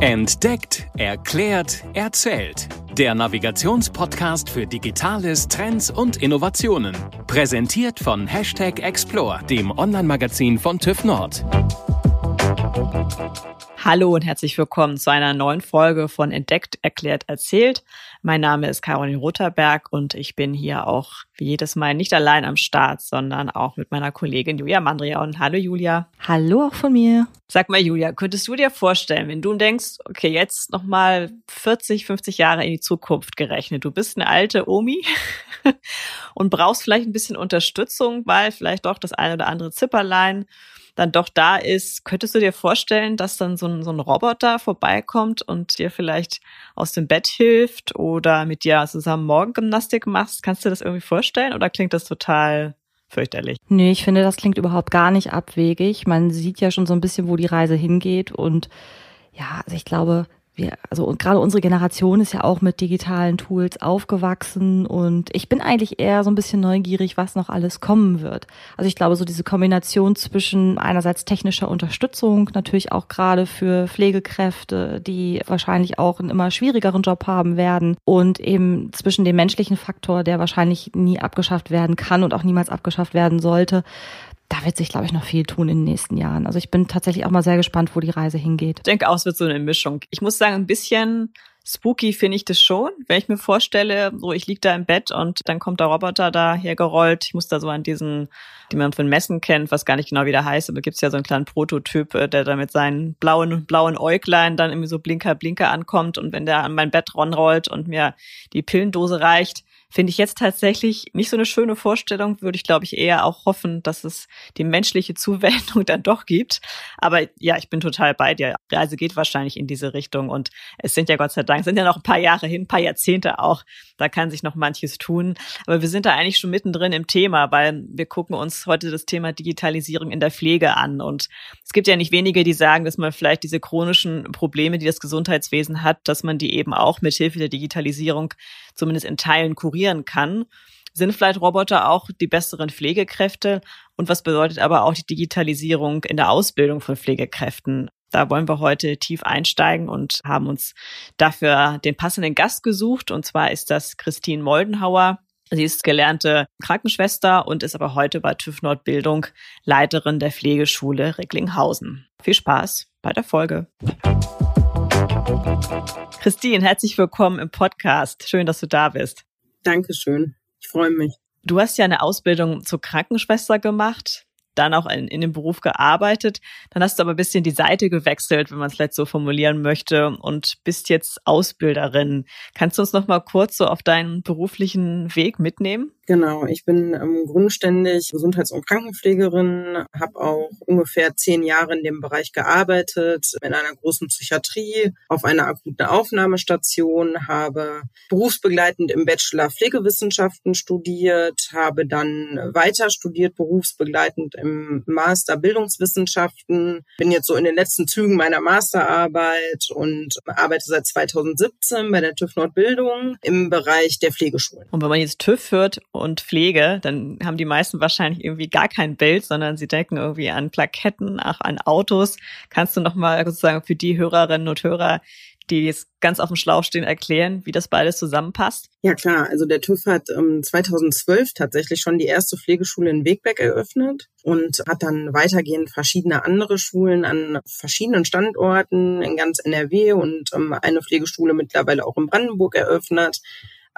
Entdeckt, erklärt, erzählt. Der Navigationspodcast für Digitales, Trends und Innovationen. Präsentiert von Hashtag Explore, dem Online-Magazin von TÜV Nord. Hallo und herzlich willkommen zu einer neuen Folge von Entdeckt, Erklärt, Erzählt. Mein Name ist Caroline Rotherberg und ich bin hier auch wie jedes Mal nicht allein am Start, sondern auch mit meiner Kollegin Julia Mandrion. Hallo Julia. Hallo auch von mir. Sag mal Julia, könntest du dir vorstellen, wenn du denkst, okay, jetzt nochmal 40, 50 Jahre in die Zukunft gerechnet, du bist eine alte Omi und brauchst vielleicht ein bisschen Unterstützung, weil vielleicht doch das eine oder andere Zipperlein dann doch da ist, könntest du dir vorstellen, dass dann so ein, so ein Roboter vorbeikommt und dir vielleicht aus dem Bett hilft oder mit dir zusammen Morgengymnastik machst? Kannst du das irgendwie vorstellen oder klingt das total fürchterlich? Nee, ich finde, das klingt überhaupt gar nicht abwegig. Man sieht ja schon so ein bisschen, wo die Reise hingeht und ja, also ich glaube, wir, also und gerade unsere Generation ist ja auch mit digitalen Tools aufgewachsen und ich bin eigentlich eher so ein bisschen neugierig, was noch alles kommen wird. Also ich glaube, so diese Kombination zwischen einerseits technischer Unterstützung, natürlich auch gerade für Pflegekräfte, die wahrscheinlich auch einen immer schwierigeren Job haben werden und eben zwischen dem menschlichen Faktor, der wahrscheinlich nie abgeschafft werden kann und auch niemals abgeschafft werden sollte, da wird sich, glaube ich, noch viel tun in den nächsten Jahren. Also ich bin tatsächlich auch mal sehr gespannt, wo die Reise hingeht. Ich denke auch, es wird so eine Mischung. Ich muss sagen, ein bisschen spooky finde ich das schon. Wenn ich mir vorstelle, so ich lieg da im Bett und dann kommt der Roboter da hergerollt. Ich muss da so an diesen, die man von Messen kennt, was gar nicht genau wie der heißt, aber gibt's ja so einen kleinen Prototyp, äh, der da mit seinen blauen, blauen Äuglein dann irgendwie so Blinker, Blinker ankommt und wenn der an mein Bett ranrollt und mir die Pillendose reicht, Finde ich jetzt tatsächlich nicht so eine schöne Vorstellung, würde ich glaube ich eher auch hoffen, dass es die menschliche Zuwendung dann doch gibt. Aber ja, ich bin total bei dir. Die Reise geht wahrscheinlich in diese Richtung und es sind ja Gott sei Dank, sind ja noch ein paar Jahre hin, ein paar Jahrzehnte auch. Da kann sich noch manches tun. Aber wir sind da eigentlich schon mittendrin im Thema, weil wir gucken uns heute das Thema Digitalisierung in der Pflege an. Und es gibt ja nicht wenige, die sagen, dass man vielleicht diese chronischen Probleme, die das Gesundheitswesen hat, dass man die eben auch mit Hilfe der Digitalisierung zumindest in Teilen kurieren kann. Sind vielleicht Roboter auch die besseren Pflegekräfte? Und was bedeutet aber auch die Digitalisierung in der Ausbildung von Pflegekräften? Da wollen wir heute tief einsteigen und haben uns dafür den passenden Gast gesucht. Und zwar ist das Christine Moldenhauer. Sie ist gelernte Krankenschwester und ist aber heute bei TÜV Nordbildung Leiterin der Pflegeschule Recklinghausen. Viel Spaß bei der Folge. Christine, herzlich willkommen im Podcast. Schön, dass du da bist. Dankeschön. Ich freue mich. Du hast ja eine Ausbildung zur Krankenschwester gemacht dann auch in, in dem Beruf gearbeitet. Dann hast du aber ein bisschen die Seite gewechselt, wenn man es vielleicht so formulieren möchte, und bist jetzt Ausbilderin. Kannst du uns noch mal kurz so auf deinen beruflichen Weg mitnehmen? Genau, ich bin ähm, grundständig Gesundheits- und Krankenpflegerin, habe auch ungefähr zehn Jahre in dem Bereich gearbeitet, in einer großen Psychiatrie, auf einer akuten Aufnahmestation, habe berufsbegleitend im Bachelor Pflegewissenschaften studiert, habe dann weiter studiert, berufsbegleitend im Master Bildungswissenschaften, bin jetzt so in den letzten Zügen meiner Masterarbeit und arbeite seit 2017 bei der TÜV Nordbildung im Bereich der Pflegeschulen. Und wenn man jetzt TÜV hört und Pflege, dann haben die meisten wahrscheinlich irgendwie gar kein Bild, sondern sie denken irgendwie an Plaketten, auch an Autos. Kannst du nochmal sozusagen für die Hörerinnen und Hörer, die jetzt ganz auf dem Schlauch stehen, erklären, wie das beides zusammenpasst? Ja klar, also der TÜV hat ähm, 2012 tatsächlich schon die erste Pflegeschule in Wegberg eröffnet und hat dann weitergehend verschiedene andere Schulen an verschiedenen Standorten in ganz NRW und ähm, eine Pflegeschule mittlerweile auch in Brandenburg eröffnet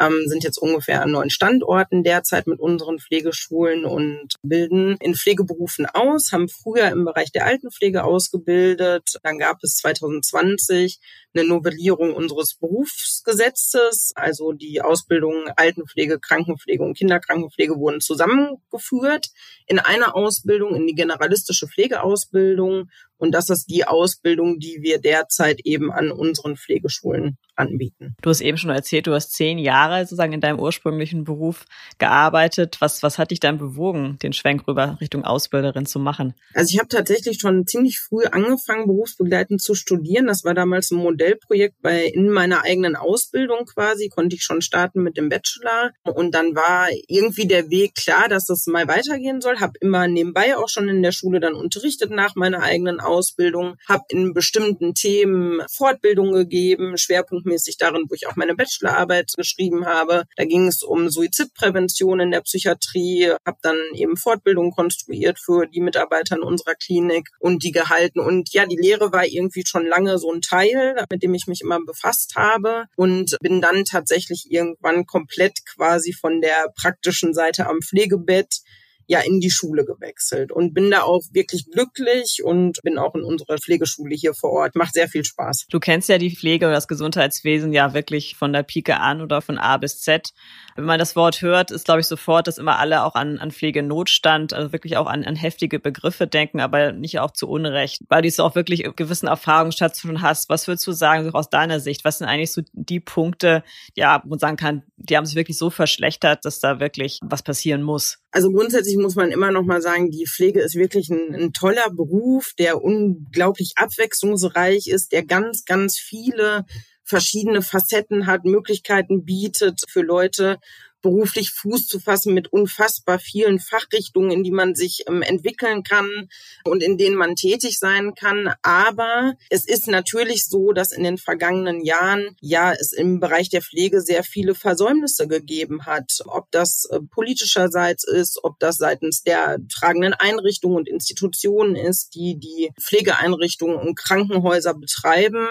ähm, sind jetzt ungefähr an neun Standorten derzeit mit unseren Pflegeschulen und bilden in Pflegeberufen aus, haben früher im Bereich der Altenpflege ausgebildet. Dann gab es 2020 eine Novellierung unseres Berufsgesetzes. Also die Ausbildung Altenpflege, Krankenpflege und Kinderkrankenpflege wurden zusammengeführt in einer Ausbildung, in die generalistische Pflegeausbildung. Und das ist die Ausbildung, die wir derzeit eben an unseren Pflegeschulen anbieten. Du hast eben schon erzählt, du hast zehn Jahre sozusagen in deinem ursprünglichen Beruf gearbeitet. Was, was hat dich dann bewogen, den Schwenk rüber Richtung Ausbilderin zu machen? Also ich habe tatsächlich schon ziemlich früh angefangen, berufsbegleitend zu studieren. Das war damals ein Modell Modellprojekt bei in meiner eigenen Ausbildung quasi, konnte ich schon starten mit dem Bachelor. Und dann war irgendwie der Weg klar, dass das mal weitergehen soll. Habe immer nebenbei auch schon in der Schule dann unterrichtet nach meiner eigenen Ausbildung. Habe in bestimmten Themen Fortbildung gegeben, schwerpunktmäßig darin, wo ich auch meine Bachelorarbeit geschrieben habe. Da ging es um Suizidprävention in der Psychiatrie. Habe dann eben Fortbildung konstruiert für die Mitarbeiter in unserer Klinik und die gehalten. Und ja, die Lehre war irgendwie schon lange so ein Teil, mit dem ich mich immer befasst habe und bin dann tatsächlich irgendwann komplett quasi von der praktischen Seite am Pflegebett ja in die Schule gewechselt und bin da auch wirklich glücklich und bin auch in unserer Pflegeschule hier vor Ort. Macht sehr viel Spaß. Du kennst ja die Pflege oder das Gesundheitswesen ja wirklich von der Pike an oder von A bis Z. Wenn man das Wort hört, ist glaube ich sofort, dass immer alle auch an, an Pflegenotstand, also wirklich auch an, an heftige Begriffe denken, aber nicht auch zu Unrecht, weil du so auch wirklich gewissen Erfahrungsschatz schon hast. Was würdest du sagen, so aus deiner Sicht? Was sind eigentlich so die Punkte, ja, wo man sagen kann, die haben sich wirklich so verschlechtert, dass da wirklich was passieren muss? Also grundsätzlich muss man immer noch mal sagen, die Pflege ist wirklich ein, ein, toller Beruf, der unglaublich abwechslungsreich ist, der ganz, ganz viele verschiedene Facetten hat, Möglichkeiten bietet für Leute beruflich Fuß zu fassen mit unfassbar vielen Fachrichtungen, in die man sich ähm, entwickeln kann und in denen man tätig sein kann. Aber es ist natürlich so, dass in den vergangenen Jahren ja es im Bereich der Pflege sehr viele Versäumnisse gegeben hat. Ob das äh, politischerseits ist, ob das seitens der tragenden Einrichtungen und Institutionen ist, die die Pflegeeinrichtungen und Krankenhäuser betreiben,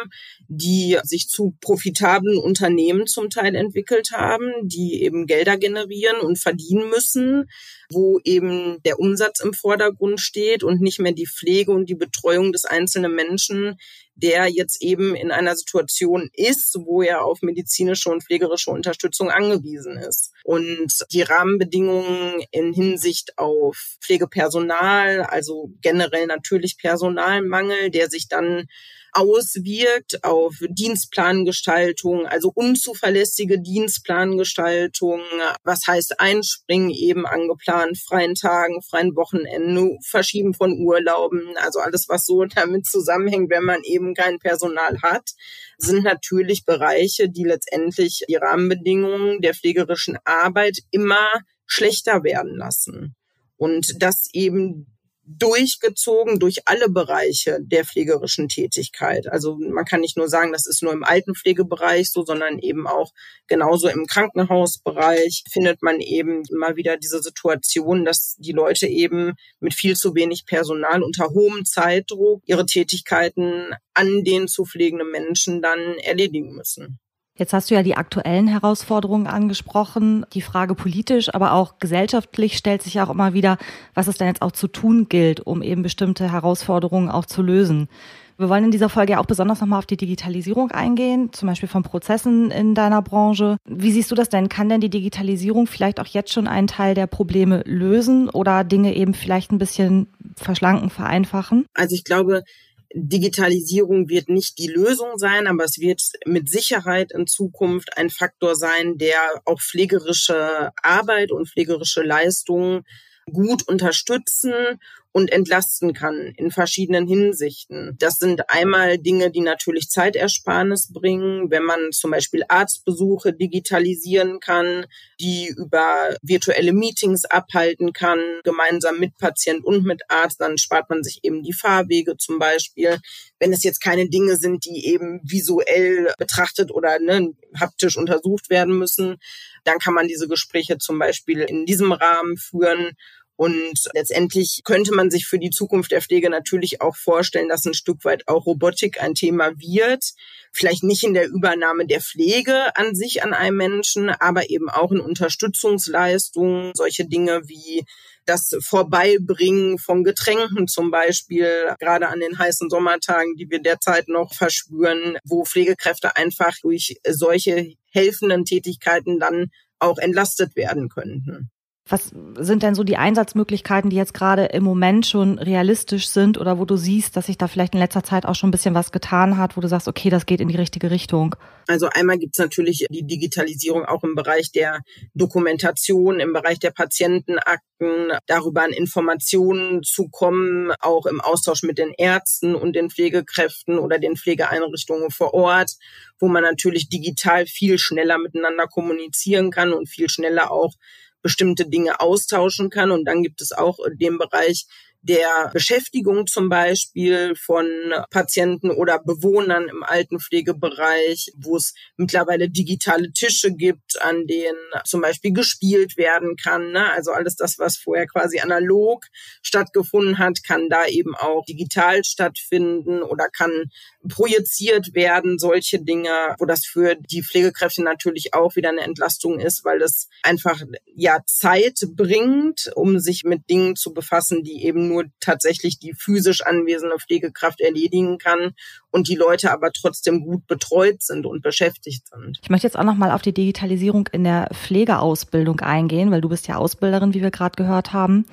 die sich zu profitablen Unternehmen zum Teil entwickelt haben, die eben Geld Gelder generieren und verdienen müssen, wo eben der Umsatz im Vordergrund steht und nicht mehr die Pflege und die Betreuung des einzelnen Menschen, der jetzt eben in einer Situation ist, wo er auf medizinische und pflegerische Unterstützung angewiesen ist. Und die Rahmenbedingungen in Hinsicht auf Pflegepersonal, also generell natürlich Personalmangel, der sich dann auswirkt auf Dienstplangestaltung, also unzuverlässige Dienstplangestaltung, was heißt Einspringen eben angeplant, freien Tagen, freien Wochenenden, Verschieben von Urlauben, also alles, was so damit zusammenhängt, wenn man eben kein Personal hat, sind natürlich Bereiche, die letztendlich die Rahmenbedingungen der pflegerischen Arbeit immer schlechter werden lassen. Und das eben durchgezogen durch alle Bereiche der pflegerischen Tätigkeit. Also man kann nicht nur sagen, das ist nur im Altenpflegebereich so, sondern eben auch genauso im Krankenhausbereich findet man eben immer wieder diese Situation, dass die Leute eben mit viel zu wenig Personal unter hohem Zeitdruck ihre Tätigkeiten an den zu pflegenden Menschen dann erledigen müssen. Jetzt hast du ja die aktuellen Herausforderungen angesprochen. Die Frage politisch, aber auch gesellschaftlich stellt sich ja auch immer wieder, was es denn jetzt auch zu tun gilt, um eben bestimmte Herausforderungen auch zu lösen. Wir wollen in dieser Folge ja auch besonders nochmal auf die Digitalisierung eingehen, zum Beispiel von Prozessen in deiner Branche. Wie siehst du das denn? Kann denn die Digitalisierung vielleicht auch jetzt schon einen Teil der Probleme lösen oder Dinge eben vielleicht ein bisschen verschlanken, vereinfachen? Also ich glaube, Digitalisierung wird nicht die Lösung sein, aber es wird mit Sicherheit in Zukunft ein Faktor sein, der auch pflegerische Arbeit und pflegerische Leistungen gut unterstützen und entlasten kann in verschiedenen Hinsichten. Das sind einmal Dinge, die natürlich Zeitersparnis bringen, wenn man zum Beispiel Arztbesuche digitalisieren kann, die über virtuelle Meetings abhalten kann, gemeinsam mit Patient und mit Arzt, dann spart man sich eben die Fahrwege zum Beispiel. Wenn es jetzt keine Dinge sind, die eben visuell betrachtet oder ne, haptisch untersucht werden müssen, dann kann man diese Gespräche zum Beispiel in diesem Rahmen führen und letztendlich könnte man sich für die Zukunft der Pflege natürlich auch vorstellen, dass ein Stück weit auch Robotik ein Thema wird. Vielleicht nicht in der Übernahme der Pflege an sich an einem Menschen, aber eben auch in Unterstützungsleistungen, solche Dinge wie das Vorbeibringen von Getränken zum Beispiel, gerade an den heißen Sommertagen, die wir derzeit noch verspüren, wo Pflegekräfte einfach durch solche helfenden Tätigkeiten dann auch entlastet werden könnten. Was sind denn so die Einsatzmöglichkeiten, die jetzt gerade im Moment schon realistisch sind oder wo du siehst, dass sich da vielleicht in letzter Zeit auch schon ein bisschen was getan hat, wo du sagst, okay, das geht in die richtige Richtung? Also einmal gibt's natürlich die Digitalisierung auch im Bereich der Dokumentation, im Bereich der Patientenakten, darüber an Informationen zu kommen, auch im Austausch mit den Ärzten und den Pflegekräften oder den Pflegeeinrichtungen vor Ort, wo man natürlich digital viel schneller miteinander kommunizieren kann und viel schneller auch bestimmte Dinge austauschen kann. Und dann gibt es auch den Bereich der Beschäftigung zum Beispiel von Patienten oder Bewohnern im Altenpflegebereich, wo es mittlerweile digitale Tische gibt, an denen zum Beispiel gespielt werden kann. Ne? Also alles das, was vorher quasi analog stattgefunden hat, kann da eben auch digital stattfinden oder kann projiziert werden, solche Dinge, wo das für die Pflegekräfte natürlich auch wieder eine Entlastung ist, weil es einfach ja Zeit bringt, um sich mit Dingen zu befassen, die eben nur tatsächlich die physisch anwesende Pflegekraft erledigen kann und die Leute aber trotzdem gut betreut sind und beschäftigt sind. Ich möchte jetzt auch noch mal auf die Digitalisierung in der Pflegeausbildung eingehen, weil du bist ja Ausbilderin, wie wir gerade gehört haben.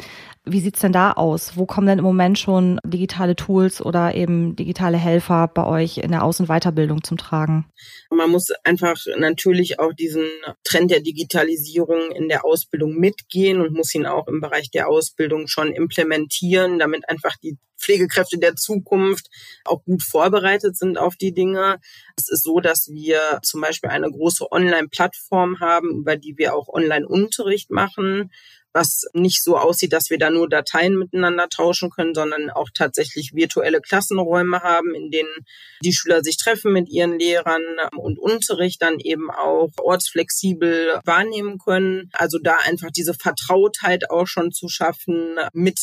Wie sieht's denn da aus? Wo kommen denn im Moment schon digitale Tools oder eben digitale Helfer bei euch in der Aus- und Weiterbildung zum Tragen? Man muss einfach natürlich auch diesen Trend der Digitalisierung in der Ausbildung mitgehen und muss ihn auch im Bereich der Ausbildung schon implementieren, damit einfach die Pflegekräfte der Zukunft auch gut vorbereitet sind auf die Dinge. Es ist so, dass wir zum Beispiel eine große Online-Plattform haben, über die wir auch Online-Unterricht machen was nicht so aussieht, dass wir da nur Dateien miteinander tauschen können, sondern auch tatsächlich virtuelle Klassenräume haben, in denen die Schüler sich treffen mit ihren Lehrern und Unterricht dann eben auch ortsflexibel wahrnehmen können. Also da einfach diese Vertrautheit auch schon zu schaffen mit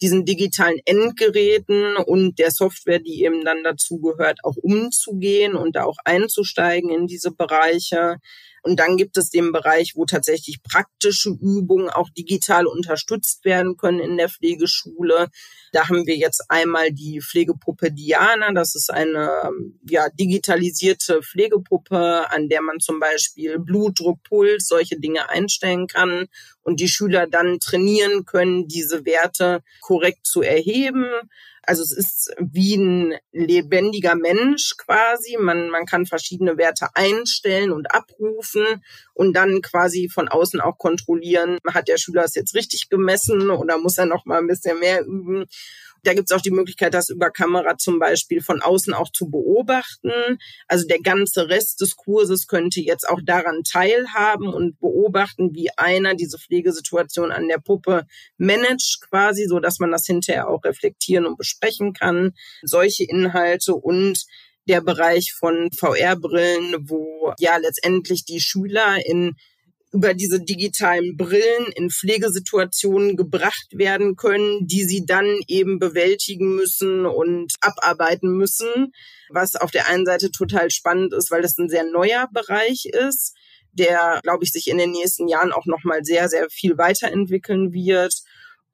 diesen digitalen Endgeräten und der Software, die eben dann dazu gehört, auch umzugehen und da auch einzusteigen in diese Bereiche. Und dann gibt es den Bereich, wo tatsächlich praktische Übungen auch digital unterstützt werden können in der Pflegeschule. Da haben wir jetzt einmal die Pflegepuppe Diana. Das ist eine ja, digitalisierte Pflegepuppe, an der man zum Beispiel Blutdruck, Puls, solche Dinge einstellen kann und die Schüler dann trainieren können, diese Werte korrekt zu erheben. Also es ist wie ein lebendiger Mensch quasi. Man, man kann verschiedene Werte einstellen und abrufen und dann quasi von außen auch kontrollieren, hat der Schüler es jetzt richtig gemessen oder muss er noch mal ein bisschen mehr üben. Da gibt es auch die Möglichkeit, das über Kamera zum Beispiel von außen auch zu beobachten. Also der ganze Rest des Kurses könnte jetzt auch daran teilhaben und beobachten, wie einer diese Pflegesituation an der Puppe managt quasi, so dass man das hinterher auch reflektieren und besprechen kann. Solche Inhalte und der Bereich von VR-Brillen, wo ja letztendlich die Schüler in über diese digitalen Brillen in Pflegesituationen gebracht werden können, die sie dann eben bewältigen müssen und abarbeiten müssen, was auf der einen Seite total spannend ist, weil das ein sehr neuer Bereich ist, der, glaube ich, sich in den nächsten Jahren auch noch mal sehr, sehr viel weiterentwickeln wird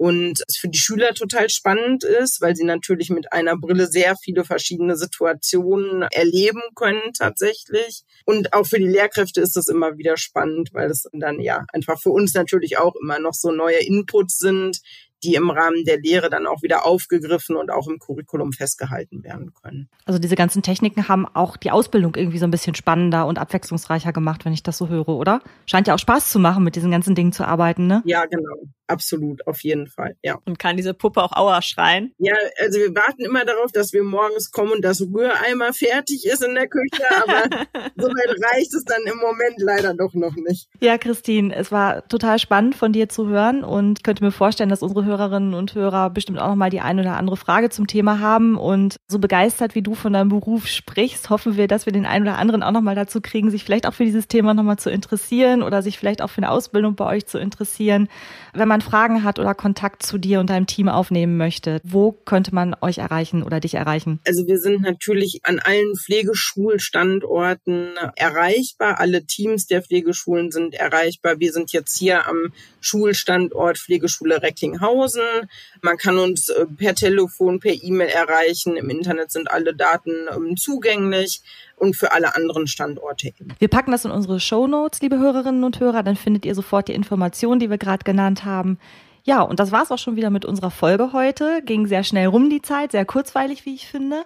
und es für die Schüler total spannend ist, weil sie natürlich mit einer Brille sehr viele verschiedene Situationen erleben können tatsächlich. Und auch für die Lehrkräfte ist das immer wieder spannend, weil es dann ja einfach für uns natürlich auch immer noch so neue Inputs sind, die im Rahmen der Lehre dann auch wieder aufgegriffen und auch im Curriculum festgehalten werden können. Also diese ganzen Techniken haben auch die Ausbildung irgendwie so ein bisschen spannender und abwechslungsreicher gemacht, wenn ich das so höre, oder? Scheint ja auch Spaß zu machen, mit diesen ganzen Dingen zu arbeiten, ne? Ja, genau. Absolut, auf jeden Fall, ja. Und kann diese Puppe auch Aua schreien? Ja, also wir warten immer darauf, dass wir morgens kommen und das Rühreimer fertig ist in der Küche, aber soweit reicht es dann im Moment leider doch noch nicht. Ja, Christine, es war total spannend von dir zu hören und ich könnte mir vorstellen, dass unsere Hörerinnen und Hörer bestimmt auch noch mal die eine oder andere Frage zum Thema haben und so begeistert wie du von deinem Beruf sprichst, hoffen wir, dass wir den einen oder anderen auch noch mal dazu kriegen, sich vielleicht auch für dieses Thema noch mal zu interessieren oder sich vielleicht auch für eine Ausbildung bei euch zu interessieren. Wenn man Fragen hat oder Kontakt zu dir und deinem Team aufnehmen möchte, wo könnte man euch erreichen oder dich erreichen? Also wir sind natürlich an allen Pflegeschulstandorten erreichbar. Alle Teams der Pflegeschulen sind erreichbar. Wir sind jetzt hier am Schulstandort Pflegeschule Recklinghausen. Man kann uns äh, per Telefon, per E-Mail erreichen. Im Internet sind alle Daten ähm, zugänglich und für alle anderen Standorte. Wir packen das in unsere Show Notes, liebe Hörerinnen und Hörer. Dann findet ihr sofort die Informationen, die wir gerade genannt haben. Ja, und das war's auch schon wieder mit unserer Folge heute. Ging sehr schnell rum die Zeit, sehr kurzweilig, wie ich finde.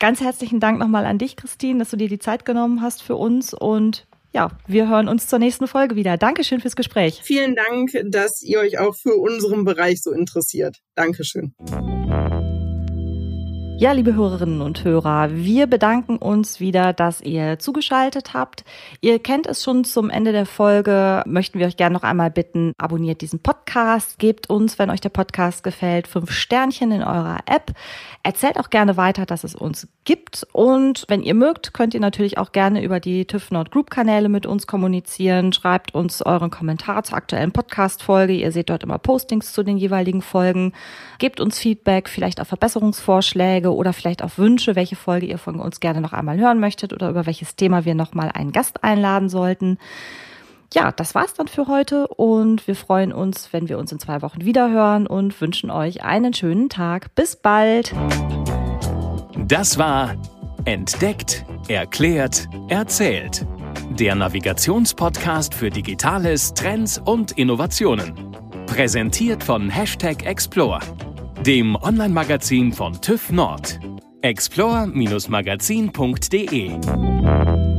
Ganz herzlichen Dank nochmal an dich, Christine, dass du dir die Zeit genommen hast für uns und ja, wir hören uns zur nächsten Folge wieder. Dankeschön fürs Gespräch. Vielen Dank, dass ihr euch auch für unseren Bereich so interessiert. Dankeschön. Ja, liebe Hörerinnen und Hörer, wir bedanken uns wieder, dass ihr zugeschaltet habt. Ihr kennt es schon zum Ende der Folge, möchten wir euch gerne noch einmal bitten, abonniert diesen Podcast, gebt uns, wenn euch der Podcast gefällt, fünf Sternchen in eurer App. Erzählt auch gerne weiter, dass es uns gibt. Und wenn ihr mögt, könnt ihr natürlich auch gerne über die TÜV Nord Group Kanäle mit uns kommunizieren. Schreibt uns euren Kommentar zur aktuellen Podcast-Folge. Ihr seht dort immer Postings zu den jeweiligen Folgen. Gebt uns Feedback, vielleicht auch Verbesserungsvorschläge oder vielleicht auch Wünsche, welche Folge ihr von uns gerne noch einmal hören möchtet oder über welches Thema wir noch mal einen Gast einladen sollten ja, das war's dann für heute und wir freuen uns, wenn wir uns in zwei Wochen wieder hören und wünschen euch einen schönen Tag. Bis bald. Das war Entdeckt, Erklärt, Erzählt. Der Navigationspodcast für Digitales, Trends und Innovationen. Präsentiert von Hashtag Explore, dem Online-Magazin von TÜV Nord. explore-magazin.de